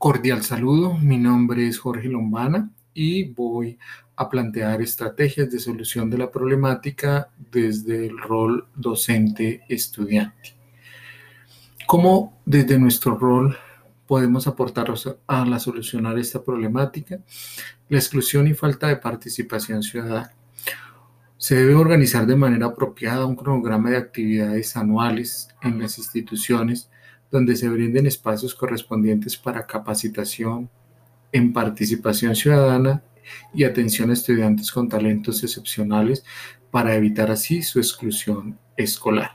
Cordial saludo, mi nombre es Jorge Lombana y voy a plantear estrategias de solución de la problemática desde el rol docente-estudiante. ¿Cómo desde nuestro rol podemos aportar a la solucionar esta problemática? La exclusión y falta de participación ciudadana. Se debe organizar de manera apropiada un cronograma de actividades anuales en las instituciones donde se brinden espacios correspondientes para capacitación en participación ciudadana y atención a estudiantes con talentos excepcionales para evitar así su exclusión escolar.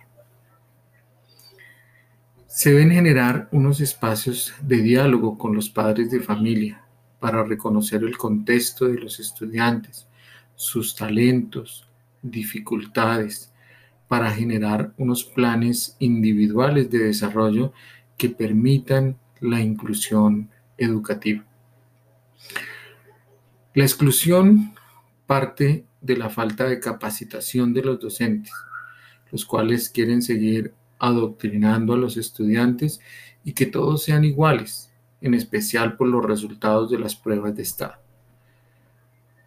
Se deben generar unos espacios de diálogo con los padres de familia para reconocer el contexto de los estudiantes, sus talentos, dificultades, para generar unos planes individuales de desarrollo que permitan la inclusión educativa. La exclusión parte de la falta de capacitación de los docentes, los cuales quieren seguir adoctrinando a los estudiantes y que todos sean iguales, en especial por los resultados de las pruebas de Estado.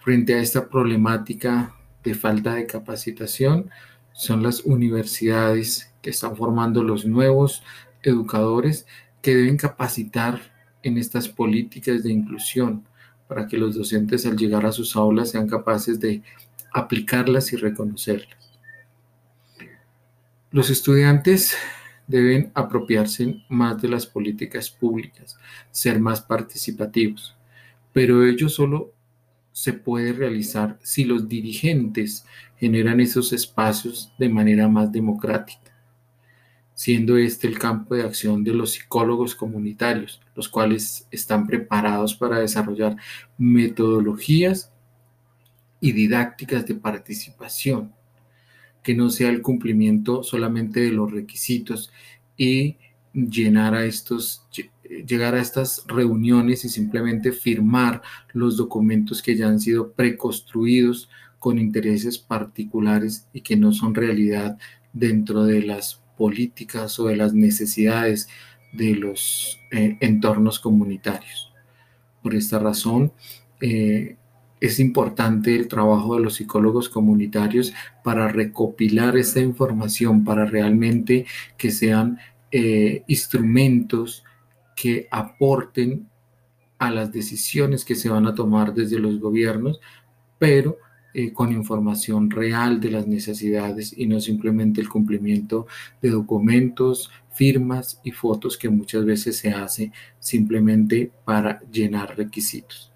Frente a esta problemática de falta de capacitación, son las universidades que están formando los nuevos educadores que deben capacitar en estas políticas de inclusión para que los docentes al llegar a sus aulas sean capaces de aplicarlas y reconocerlas. Los estudiantes deben apropiarse más de las políticas públicas, ser más participativos, pero ello solo se puede realizar si los dirigentes generan esos espacios de manera más democrática siendo este el campo de acción de los psicólogos comunitarios, los cuales están preparados para desarrollar metodologías y didácticas de participación, que no sea el cumplimiento solamente de los requisitos y llenar a estos llegar a estas reuniones y simplemente firmar los documentos que ya han sido preconstruidos con intereses particulares y que no son realidad dentro de las políticas o de las necesidades de los eh, entornos comunitarios. Por esta razón, eh, es importante el trabajo de los psicólogos comunitarios para recopilar esta información, para realmente que sean eh, instrumentos que aporten a las decisiones que se van a tomar desde los gobiernos, pero eh, con información real de las necesidades y no simplemente el cumplimiento de documentos, firmas y fotos que muchas veces se hace simplemente para llenar requisitos.